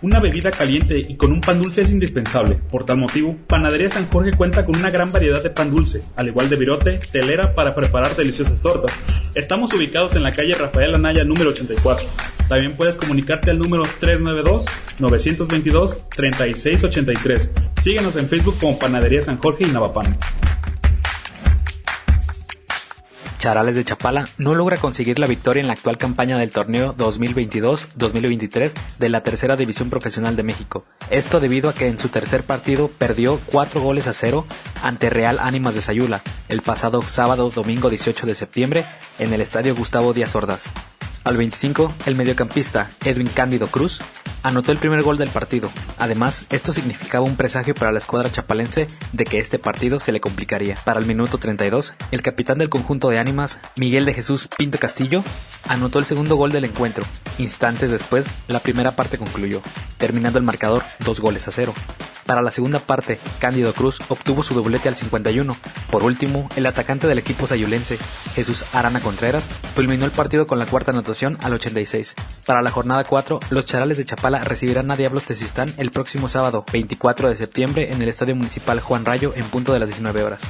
Una bebida caliente y con un pan dulce es indispensable. Por tal motivo, Panadería San Jorge cuenta con una gran variedad de pan dulce, al igual de virote, telera para preparar deliciosas tortas. Estamos ubicados en la calle Rafael Anaya número 84. También puedes comunicarte al número 392-922-3683. Síguenos en Facebook como Panadería San Jorge y Navapan. Charales de Chapala no logra conseguir la victoria en la actual campaña del torneo 2022-2023 de la Tercera División Profesional de México. Esto debido a que en su tercer partido perdió 4 goles a 0 ante Real Ánimas de Sayula el pasado sábado domingo 18 de septiembre en el Estadio Gustavo Díaz Ordaz. Al 25, el mediocampista Edwin Cándido Cruz anotó el primer gol del partido. Además, esto significaba un presagio para la escuadra chapalense de que este partido se le complicaría. Para el minuto 32, el capitán del conjunto de ánimas, Miguel de Jesús Pinto Castillo, anotó el segundo gol del encuentro. Instantes después, la primera parte concluyó, terminando el marcador dos goles a cero. Para la segunda parte, Cándido Cruz obtuvo su doblete al 51. Por último, el atacante del equipo sayulense, Jesús Arana Contreras, culminó el partido con la cuarta anotación al 86. Para la jornada 4, los charales de Chapala recibirán a Diablos Tezistán el próximo sábado, 24 de septiembre, en el Estadio Municipal Juan Rayo en punto de las 19 horas.